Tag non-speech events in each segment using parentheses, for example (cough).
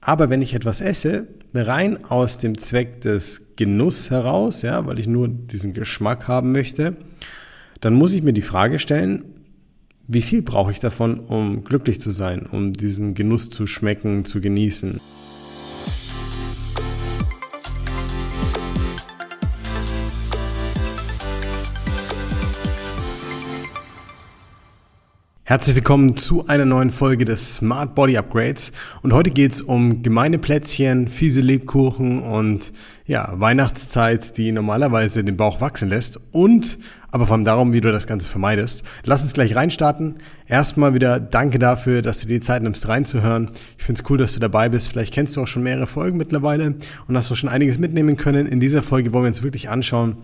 Aber wenn ich etwas esse, rein aus dem Zweck des Genuss heraus, ja, weil ich nur diesen Geschmack haben möchte, dann muss ich mir die Frage stellen, wie viel brauche ich davon, um glücklich zu sein, um diesen Genuss zu schmecken, zu genießen? Herzlich willkommen zu einer neuen Folge des Smart Body Upgrades. Und heute geht's um gemeine Plätzchen, fiese Lebkuchen und ja, Weihnachtszeit, die normalerweise den Bauch wachsen lässt. Und aber vor allem darum, wie du das Ganze vermeidest. Lass uns gleich reinstarten. Erstmal wieder danke dafür, dass du dir die Zeit nimmst reinzuhören. Ich find's cool, dass du dabei bist. Vielleicht kennst du auch schon mehrere Folgen mittlerweile und hast du schon einiges mitnehmen können. In dieser Folge wollen wir uns wirklich anschauen,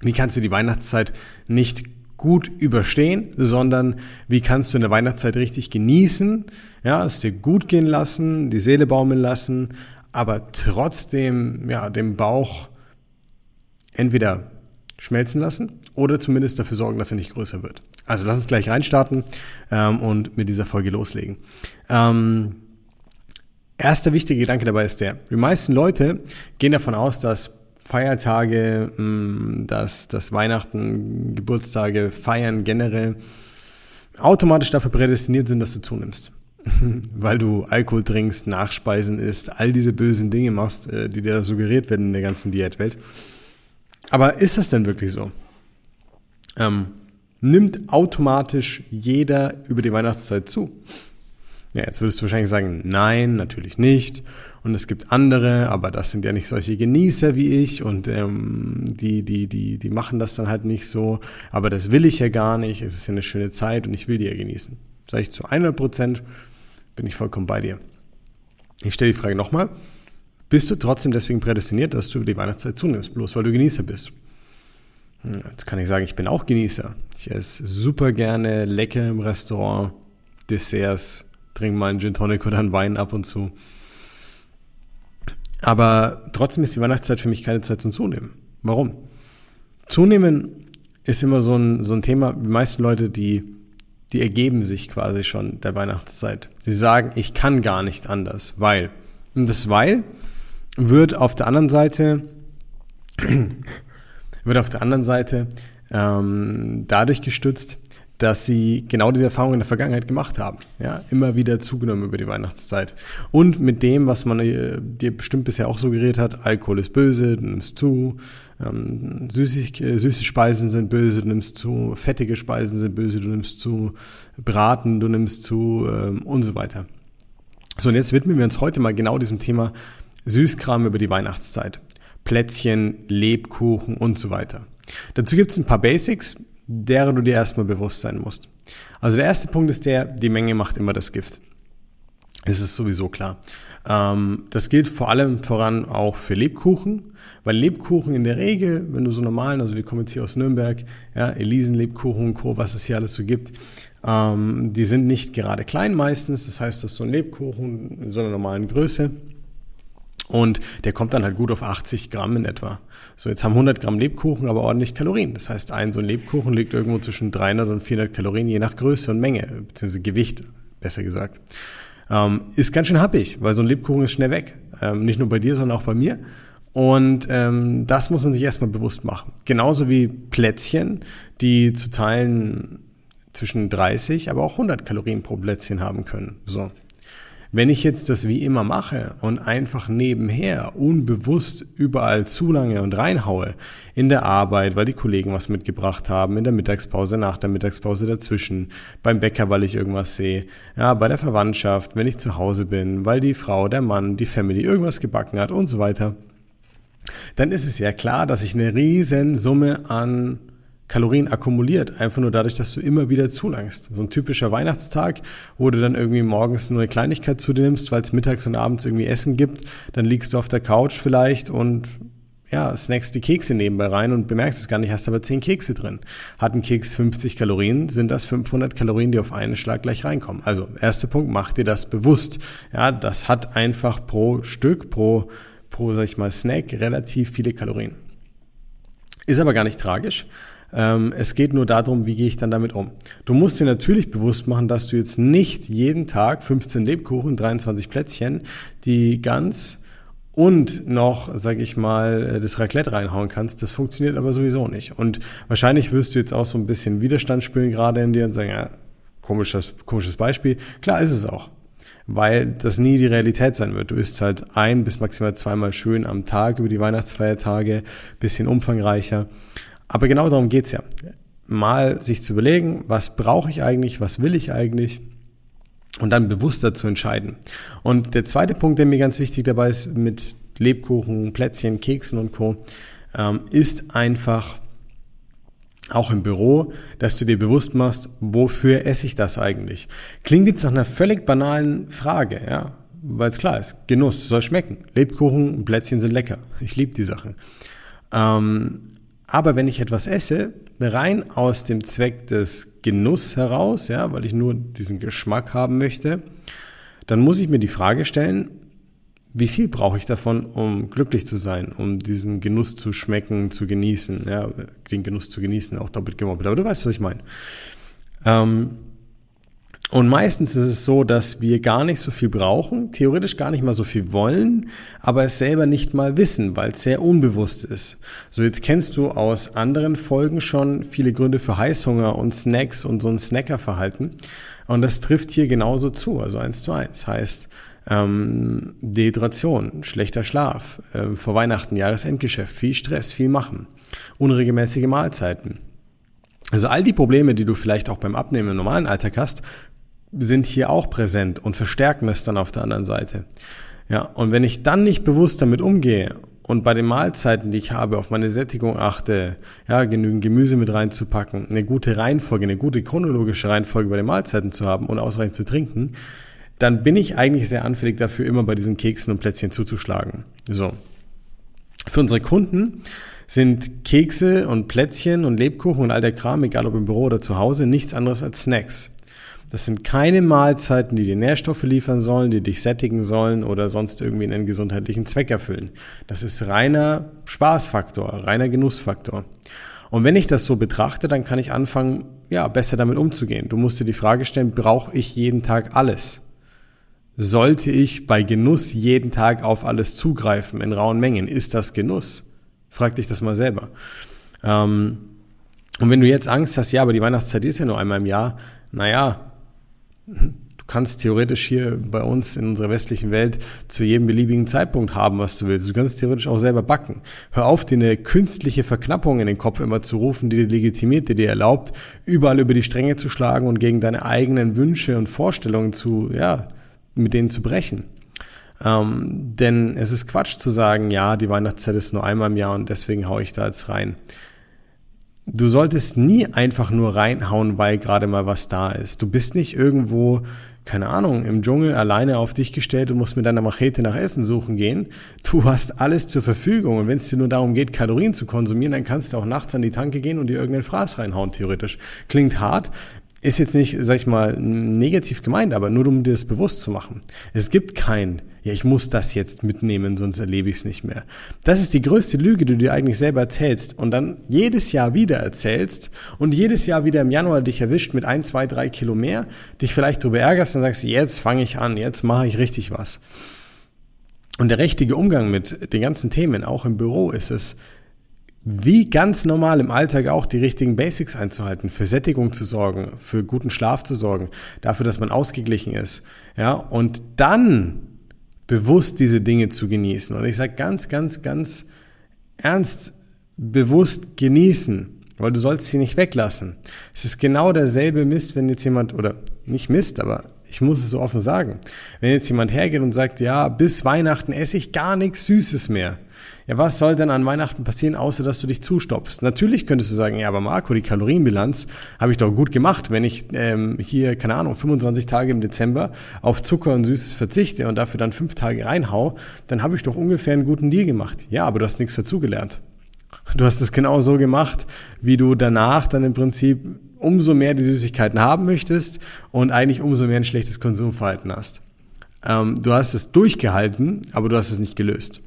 wie kannst du die Weihnachtszeit nicht gut überstehen, sondern wie kannst du in der Weihnachtszeit richtig genießen, ja, es dir gut gehen lassen, die Seele baumeln lassen, aber trotzdem, ja, den Bauch entweder schmelzen lassen oder zumindest dafür sorgen, dass er nicht größer wird. Also lass uns gleich reinstarten ähm, und mit dieser Folge loslegen. Ähm, erster wichtiger Gedanke dabei ist der, die meisten Leute gehen davon aus, dass Feiertage, mm, dass, dass Weihnachten, Geburtstage, Feiern generell automatisch dafür prädestiniert sind, dass du zunimmst. (laughs) Weil du Alkohol trinkst, Nachspeisen isst, all diese bösen Dinge machst, äh, die dir da suggeriert werden in der ganzen Diätwelt. Aber ist das denn wirklich so? Ähm, nimmt automatisch jeder über die Weihnachtszeit zu? Ja, jetzt würdest du wahrscheinlich sagen, nein, natürlich nicht. Und es gibt andere, aber das sind ja nicht solche Genießer wie ich und ähm, die, die, die, die machen das dann halt nicht so. Aber das will ich ja gar nicht. Es ist ja eine schöne Zeit und ich will die ja genießen. Sag ich zu 100 Prozent, bin ich vollkommen bei dir. Ich stelle die Frage nochmal. Bist du trotzdem deswegen prädestiniert, dass du die Weihnachtszeit zunimmst, bloß weil du Genießer bist? Hm, jetzt kann ich sagen, ich bin auch Genießer. Ich esse super gerne lecker im Restaurant, Desserts, trinke mal einen Gin Tonic oder einen Wein ab und zu. Aber trotzdem ist die Weihnachtszeit für mich keine Zeit zum Zunehmen. Warum? Zunehmen ist immer so ein, so ein Thema. Die meisten Leute, die, die ergeben sich quasi schon der Weihnachtszeit. Sie sagen, ich kann gar nicht anders, weil. Und das weil wird auf der anderen Seite, (clears throat) wird auf der anderen Seite ähm, dadurch gestützt, dass sie genau diese Erfahrung in der Vergangenheit gemacht haben. Ja, immer wieder zugenommen über die Weihnachtszeit. Und mit dem, was man äh, dir bestimmt bisher auch suggeriert hat, Alkohol ist böse, du nimmst zu, ähm, süßig, äh, süße Speisen sind böse, du nimmst zu, fettige Speisen sind böse, du nimmst zu, Braten, du nimmst zu ähm, und so weiter. So, und jetzt widmen wir uns heute mal genau diesem Thema Süßkram über die Weihnachtszeit. Plätzchen, Lebkuchen und so weiter. Dazu gibt es ein paar Basics, derer du dir erstmal bewusst sein musst. Also der erste Punkt ist der, die Menge macht immer das Gift. Es ist sowieso klar. Ähm, das gilt vor allem voran auch für Lebkuchen, weil Lebkuchen in der Regel, wenn du so normalen, also wir kommen jetzt hier aus Nürnberg, ja, Elisen, Lebkuchen und Co., was es hier alles so gibt, ähm, die sind nicht gerade klein meistens. Das heißt, du hast so ein Lebkuchen in so einer normalen Größe und der kommt dann halt gut auf 80 Gramm in etwa. So, jetzt haben 100 Gramm Lebkuchen aber ordentlich Kalorien. Das heißt, ein so ein Lebkuchen liegt irgendwo zwischen 300 und 400 Kalorien, je nach Größe und Menge, beziehungsweise Gewicht, besser gesagt. Ähm, ist ganz schön happig, weil so ein Lebkuchen ist schnell weg. Ähm, nicht nur bei dir, sondern auch bei mir. Und ähm, das muss man sich erstmal bewusst machen. Genauso wie Plätzchen, die zu teilen zwischen 30, aber auch 100 Kalorien pro Plätzchen haben können. So. Wenn ich jetzt das wie immer mache und einfach nebenher unbewusst überall zu lange und reinhaue, in der Arbeit, weil die Kollegen was mitgebracht haben, in der Mittagspause, nach der Mittagspause dazwischen, beim Bäcker, weil ich irgendwas sehe, ja, bei der Verwandtschaft, wenn ich zu Hause bin, weil die Frau, der Mann, die Family irgendwas gebacken hat und so weiter, dann ist es ja klar, dass ich eine riesen Summe an Kalorien akkumuliert, einfach nur dadurch, dass du immer wieder zulangst. So ein typischer Weihnachtstag, wo du dann irgendwie morgens nur eine Kleinigkeit zu dir nimmst, weil es mittags und abends irgendwie Essen gibt, dann liegst du auf der Couch vielleicht und ja, snackst die Kekse nebenbei rein und bemerkst es gar nicht, hast aber 10 Kekse drin. Hat ein Keks 50 Kalorien, sind das 500 Kalorien, die auf einen Schlag gleich reinkommen. Also, erster Punkt, mach dir das bewusst. Ja, das hat einfach pro Stück, pro, pro, sag ich mal, Snack relativ viele Kalorien. Ist aber gar nicht tragisch, es geht nur darum, wie gehe ich dann damit um. Du musst dir natürlich bewusst machen, dass du jetzt nicht jeden Tag 15 Lebkuchen, 23 Plätzchen, die ganz und noch, sag ich mal, das Raclette reinhauen kannst. Das funktioniert aber sowieso nicht. Und wahrscheinlich wirst du jetzt auch so ein bisschen Widerstand spüren gerade in dir und sagen, ja, komisches, komisches Beispiel. Klar ist es auch weil das nie die Realität sein wird. Du isst halt ein bis maximal zweimal schön am Tag über die Weihnachtsfeiertage, bisschen umfangreicher. Aber genau darum geht's ja. Mal sich zu überlegen, was brauche ich eigentlich, was will ich eigentlich und dann bewusster zu entscheiden. Und der zweite Punkt, der mir ganz wichtig dabei ist, mit Lebkuchen, Plätzchen, Keksen und Co., ähm, ist einfach auch im Büro, dass du dir bewusst machst, wofür esse ich das eigentlich? Klingt jetzt nach einer völlig banalen Frage, ja, weil es klar ist, Genuss soll schmecken. Lebkuchen und Plätzchen sind lecker. Ich liebe die Sachen. Ähm, aber wenn ich etwas esse, rein aus dem Zweck des Genuss heraus, ja, weil ich nur diesen Geschmack haben möchte, dann muss ich mir die Frage stellen, wie viel brauche ich davon, um glücklich zu sein, um diesen Genuss zu schmecken, zu genießen, ja, den Genuss zu genießen, auch doppelt gemoppelt. Aber du weißt, was ich meine. Ähm, und meistens ist es so, dass wir gar nicht so viel brauchen, theoretisch gar nicht mal so viel wollen, aber es selber nicht mal wissen, weil es sehr unbewusst ist. So, jetzt kennst du aus anderen Folgen schon viele Gründe für Heißhunger und Snacks und so ein Snackerverhalten. Und das trifft hier genauso zu, also eins zu eins. Heißt, ähm, Dehydration, schlechter Schlaf, äh, vor Weihnachten, Jahresendgeschäft, viel Stress, viel machen, unregelmäßige Mahlzeiten. Also all die Probleme, die du vielleicht auch beim Abnehmen im normalen Alltag hast, sind hier auch präsent und verstärken es dann auf der anderen Seite. Ja, und wenn ich dann nicht bewusst damit umgehe und bei den Mahlzeiten, die ich habe, auf meine Sättigung achte, ja, genügend Gemüse mit reinzupacken, eine gute Reihenfolge, eine gute chronologische Reihenfolge bei den Mahlzeiten zu haben und ausreichend zu trinken, dann bin ich eigentlich sehr anfällig dafür, immer bei diesen Keksen und Plätzchen zuzuschlagen. So. Für unsere Kunden sind Kekse und Plätzchen und Lebkuchen und all der Kram, egal ob im Büro oder zu Hause, nichts anderes als Snacks. Das sind keine Mahlzeiten, die dir Nährstoffe liefern sollen, die dich sättigen sollen oder sonst irgendwie einen gesundheitlichen Zweck erfüllen. Das ist reiner Spaßfaktor, reiner Genussfaktor. Und wenn ich das so betrachte, dann kann ich anfangen, ja, besser damit umzugehen. Du musst dir die Frage stellen, brauche ich jeden Tag alles? Sollte ich bei Genuss jeden Tag auf alles zugreifen in rauen Mengen? Ist das Genuss? Frag dich das mal selber. Ähm, und wenn du jetzt Angst hast, ja, aber die Weihnachtszeit ist ja nur einmal im Jahr, naja, du kannst theoretisch hier bei uns in unserer westlichen Welt zu jedem beliebigen Zeitpunkt haben, was du willst. Du kannst theoretisch auch selber backen. Hör auf, dir eine künstliche Verknappung in den Kopf immer zu rufen, die dir legitimiert, die dir erlaubt, überall über die Stränge zu schlagen und gegen deine eigenen Wünsche und Vorstellungen zu, ja, mit denen zu brechen. Ähm, denn es ist Quatsch zu sagen, ja, die Weihnachtszeit ist nur einmal im Jahr und deswegen haue ich da jetzt rein. Du solltest nie einfach nur reinhauen, weil gerade mal was da ist. Du bist nicht irgendwo, keine Ahnung, im Dschungel alleine auf dich gestellt und musst mit deiner Machete nach Essen suchen gehen. Du hast alles zur Verfügung und wenn es dir nur darum geht, Kalorien zu konsumieren, dann kannst du auch nachts an die Tanke gehen und dir irgendeinen Fraß reinhauen, theoretisch. Klingt hart, ist jetzt nicht, sag ich mal, negativ gemeint, aber nur um dir das bewusst zu machen. Es gibt kein, ja, ich muss das jetzt mitnehmen, sonst erlebe ich es nicht mehr. Das ist die größte Lüge, die du dir eigentlich selber erzählst und dann jedes Jahr wieder erzählst und jedes Jahr wieder im Januar dich erwischt mit ein, zwei, drei Kilo mehr, dich vielleicht darüber ärgerst und sagst, jetzt fange ich an, jetzt mache ich richtig was. Und der richtige Umgang mit den ganzen Themen, auch im Büro, ist es, wie ganz normal im Alltag auch die richtigen Basics einzuhalten, für Sättigung zu sorgen, für guten Schlaf zu sorgen, dafür, dass man ausgeglichen ist, ja, und dann bewusst diese Dinge zu genießen. Und ich sage ganz, ganz, ganz ernst, bewusst genießen, weil du sollst sie nicht weglassen. Es ist genau derselbe Mist, wenn jetzt jemand, oder nicht Mist, aber ich muss es so offen sagen, wenn jetzt jemand hergeht und sagt, ja, bis Weihnachten esse ich gar nichts Süßes mehr. Ja, was soll denn an Weihnachten passieren, außer dass du dich zustopfst? Natürlich könntest du sagen, ja, aber Marco, die Kalorienbilanz habe ich doch gut gemacht, wenn ich ähm, hier, keine Ahnung, 25 Tage im Dezember auf Zucker und Süßes verzichte und dafür dann fünf Tage reinhau, dann habe ich doch ungefähr einen guten Deal gemacht. Ja, aber du hast nichts dazugelernt. Du hast es genau so gemacht, wie du danach dann im Prinzip umso mehr die Süßigkeiten haben möchtest und eigentlich umso mehr ein schlechtes Konsumverhalten hast. Ähm, du hast es durchgehalten, aber du hast es nicht gelöst.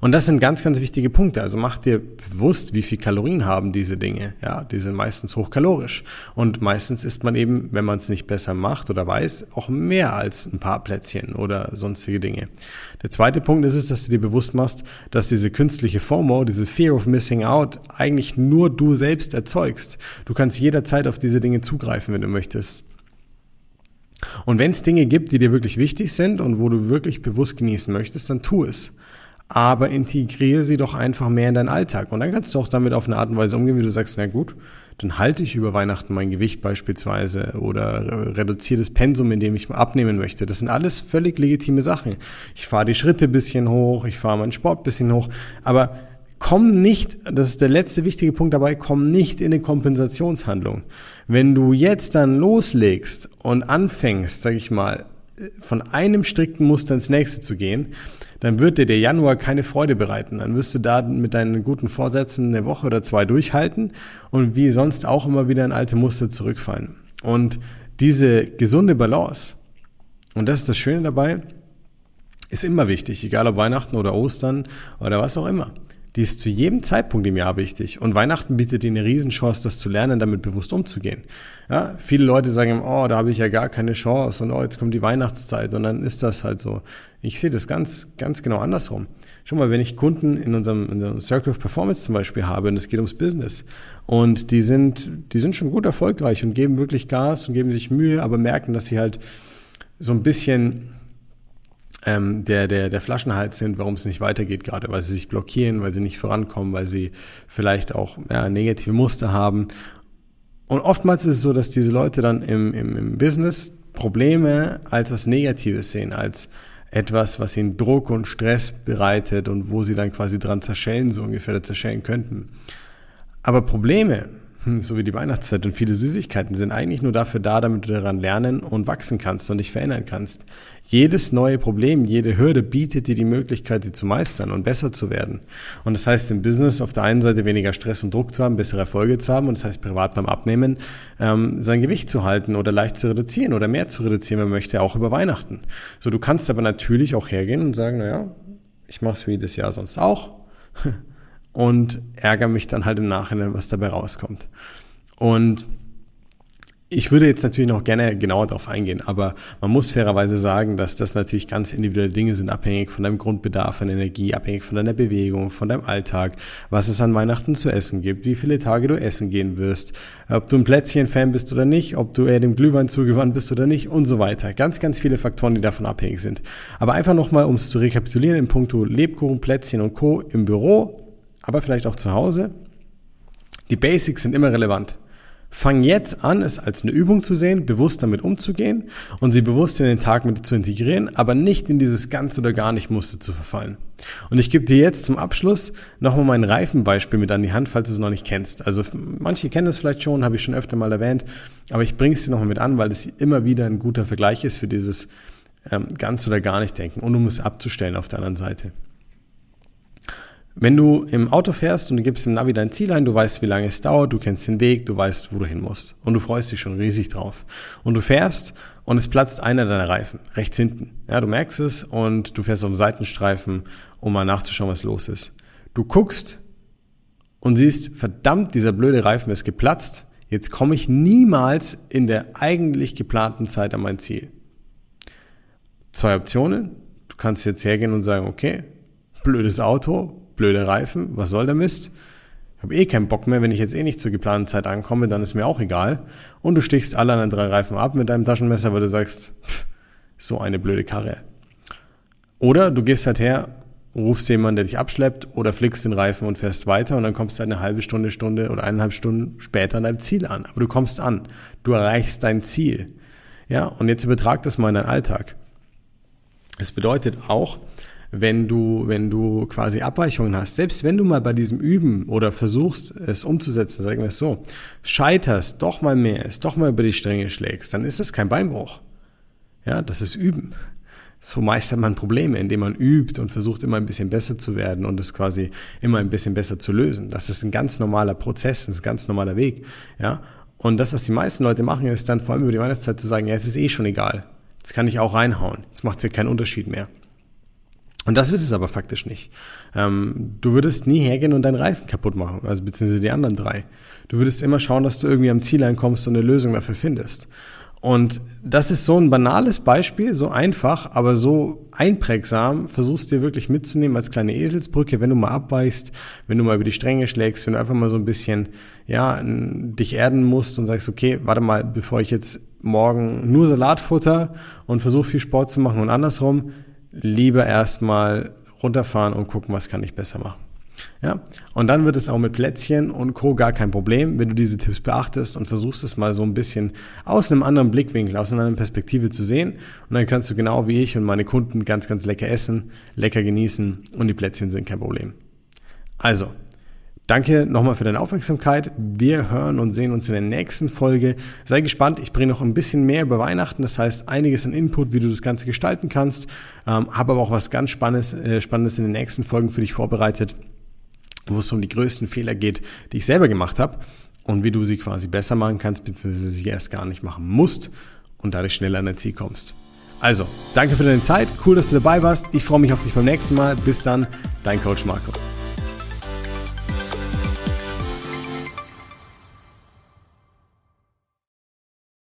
Und das sind ganz, ganz wichtige Punkte. Also mach dir bewusst, wie viel Kalorien haben diese Dinge. Ja, die sind meistens hochkalorisch. Und meistens isst man eben, wenn man es nicht besser macht oder weiß, auch mehr als ein paar Plätzchen oder sonstige Dinge. Der zweite Punkt ist es, dass du dir bewusst machst, dass diese künstliche FOMO, diese Fear of Missing Out, eigentlich nur du selbst erzeugst. Du kannst jederzeit auf diese Dinge zugreifen, wenn du möchtest. Und wenn es Dinge gibt, die dir wirklich wichtig sind und wo du wirklich bewusst genießen möchtest, dann tu es. Aber integriere sie doch einfach mehr in deinen Alltag. Und dann kannst du auch damit auf eine Art und Weise umgehen, wie du sagst, na gut, dann halte ich über Weihnachten mein Gewicht beispielsweise oder reduziere das Pensum, in dem ich abnehmen möchte. Das sind alles völlig legitime Sachen. Ich fahre die Schritte bisschen hoch, ich fahre meinen Sport bisschen hoch, aber komm nicht, das ist der letzte wichtige Punkt dabei, komm nicht in eine Kompensationshandlung. Wenn du jetzt dann loslegst und anfängst, sag ich mal, von einem strikten Muster ins nächste zu gehen, dann wird dir der Januar keine Freude bereiten. Dann wirst du da mit deinen guten Vorsätzen eine Woche oder zwei durchhalten und wie sonst auch immer wieder in alte Muster zurückfallen. Und diese gesunde Balance, und das ist das Schöne dabei, ist immer wichtig, egal ob Weihnachten oder Ostern oder was auch immer die ist zu jedem Zeitpunkt im Jahr wichtig. Und Weihnachten bietet dir eine Riesenchance, das zu lernen, damit bewusst umzugehen. Ja, viele Leute sagen, oh, da habe ich ja gar keine Chance und oh, jetzt kommt die Weihnachtszeit und dann ist das halt so. Ich sehe das ganz, ganz genau andersrum. Schon mal, wenn ich Kunden in unserem, in unserem Circle of Performance zum Beispiel habe und es geht ums Business und die sind, die sind schon gut erfolgreich und geben wirklich Gas und geben sich Mühe, aber merken, dass sie halt so ein bisschen ähm, der, der, der Flaschenhals sind, warum es nicht weitergeht gerade, weil sie sich blockieren, weil sie nicht vorankommen, weil sie vielleicht auch ja, negative Muster haben. Und oftmals ist es so, dass diese Leute dann im, im, im Business Probleme als was Negatives sehen, als etwas, was ihnen Druck und Stress bereitet und wo sie dann quasi dran zerschellen, so ungefähr zerschellen könnten. Aber Probleme so wie die Weihnachtszeit und viele Süßigkeiten sind eigentlich nur dafür da, damit du daran lernen und wachsen kannst und dich verändern kannst. Jedes neue Problem, jede Hürde bietet dir die Möglichkeit, sie zu meistern und besser zu werden. Und das heißt im Business auf der einen Seite weniger Stress und Druck zu haben, bessere Erfolge zu haben und das heißt privat beim Abnehmen ähm, sein Gewicht zu halten oder leicht zu reduzieren oder mehr zu reduzieren, wenn man möchte, auch über Weihnachten. So, du kannst aber natürlich auch hergehen und sagen, naja, ich mache es wie das Jahr sonst auch (laughs) und ärgere mich dann halt im Nachhinein, was dabei rauskommt. Und ich würde jetzt natürlich noch gerne genauer darauf eingehen, aber man muss fairerweise sagen, dass das natürlich ganz individuelle Dinge sind, abhängig von deinem Grundbedarf an Energie, abhängig von deiner Bewegung, von deinem Alltag, was es an Weihnachten zu essen gibt, wie viele Tage du essen gehen wirst, ob du ein Plätzchen-Fan bist oder nicht, ob du eher dem Glühwein zugewandt bist oder nicht und so weiter. Ganz, ganz viele Faktoren, die davon abhängig sind. Aber einfach nochmal, um es zu rekapitulieren, in puncto Lebkuchen, Plätzchen und Co. im Büro, aber vielleicht auch zu Hause. Die Basics sind immer relevant. Fang jetzt an, es als eine Übung zu sehen, bewusst damit umzugehen und sie bewusst in den Tag mit zu integrieren, aber nicht in dieses ganz oder gar nicht Muster zu verfallen. Und ich gebe dir jetzt zum Abschluss nochmal mein Reifenbeispiel mit an die Hand, falls du es noch nicht kennst. Also manche kennen es vielleicht schon, habe ich schon öfter mal erwähnt, aber ich bringe es dir nochmal mit an, weil es immer wieder ein guter Vergleich ist für dieses ähm, ganz oder gar nicht denken und um es abzustellen auf der anderen Seite. Wenn du im Auto fährst und du gibst im Navi dein Ziel ein, du weißt, wie lange es dauert, du kennst den Weg, du weißt, wo du hin musst. Und du freust dich schon riesig drauf. Und du fährst und es platzt einer deiner Reifen, rechts hinten. Ja, du merkst es und du fährst auf dem Seitenstreifen, um mal nachzuschauen, was los ist. Du guckst und siehst, verdammt, dieser blöde Reifen ist geplatzt. Jetzt komme ich niemals in der eigentlich geplanten Zeit an mein Ziel. Zwei Optionen. Du kannst jetzt hergehen und sagen, okay, blödes Auto, blöde Reifen, was soll der Mist? Ich habe eh keinen Bock mehr, wenn ich jetzt eh nicht zur geplanten Zeit ankomme, dann ist mir auch egal. Und du stichst alle anderen drei Reifen ab mit deinem Taschenmesser, weil du sagst, pff, so eine blöde Karre. Oder du gehst halt her, rufst jemanden, der dich abschleppt oder flickst den Reifen und fährst weiter und dann kommst du halt eine halbe Stunde, Stunde oder eineinhalb Stunden später an deinem Ziel an. Aber du kommst an. Du erreichst dein Ziel. Ja, und jetzt übertrag das mal in deinen Alltag. Es bedeutet auch, wenn du, wenn du quasi Abweichungen hast, selbst wenn du mal bei diesem Üben oder versuchst, es umzusetzen, sagen wir es so, scheiterst, doch mal mehr ist, doch mal über die Stränge schlägst, dann ist das kein Beinbruch. Ja, das ist Üben. So meistert man Probleme, indem man übt und versucht immer ein bisschen besser zu werden und es quasi immer ein bisschen besser zu lösen. Das ist ein ganz normaler Prozess, ein ganz normaler Weg. Ja, und das, was die meisten Leute machen, ist dann vor allem über die Weihnachtszeit zu sagen, ja, es ist eh schon egal. Jetzt kann ich auch reinhauen. Jetzt macht es ja keinen Unterschied mehr. Und das ist es aber faktisch nicht. Ähm, du würdest nie hergehen und deinen Reifen kaputt machen, also beziehungsweise die anderen drei. Du würdest immer schauen, dass du irgendwie am Ziel ankommst und eine Lösung dafür findest. Und das ist so ein banales Beispiel, so einfach, aber so einprägsam. Versuchst dir wirklich mitzunehmen als kleine Eselsbrücke, wenn du mal abweichst, wenn du mal über die Stränge schlägst, wenn du einfach mal so ein bisschen, ja, dich erden musst und sagst, okay, warte mal, bevor ich jetzt morgen nur Salatfutter und versuche viel Sport zu machen und andersrum, lieber erstmal runterfahren und gucken, was kann ich besser machen. Ja, und dann wird es auch mit Plätzchen und Co. gar kein Problem, wenn du diese Tipps beachtest und versuchst es mal so ein bisschen aus einem anderen Blickwinkel, aus einer anderen Perspektive zu sehen. Und dann kannst du genau wie ich und meine Kunden ganz, ganz lecker essen, lecker genießen und die Plätzchen sind kein Problem. Also, Danke nochmal für deine Aufmerksamkeit. Wir hören und sehen uns in der nächsten Folge. Sei gespannt, ich bringe noch ein bisschen mehr über Weihnachten, das heißt einiges an Input, wie du das Ganze gestalten kannst. Ähm, Habe aber auch was ganz Spannendes, äh, Spannendes in den nächsten Folgen für dich vorbereitet wo es um die größten Fehler geht, die ich selber gemacht habe und wie du sie quasi besser machen kannst, beziehungsweise sie erst gar nicht machen musst und dadurch schneller an dein Ziel kommst. Also, danke für deine Zeit, cool, dass du dabei warst. Ich freue mich auf dich beim nächsten Mal. Bis dann, dein Coach Marco.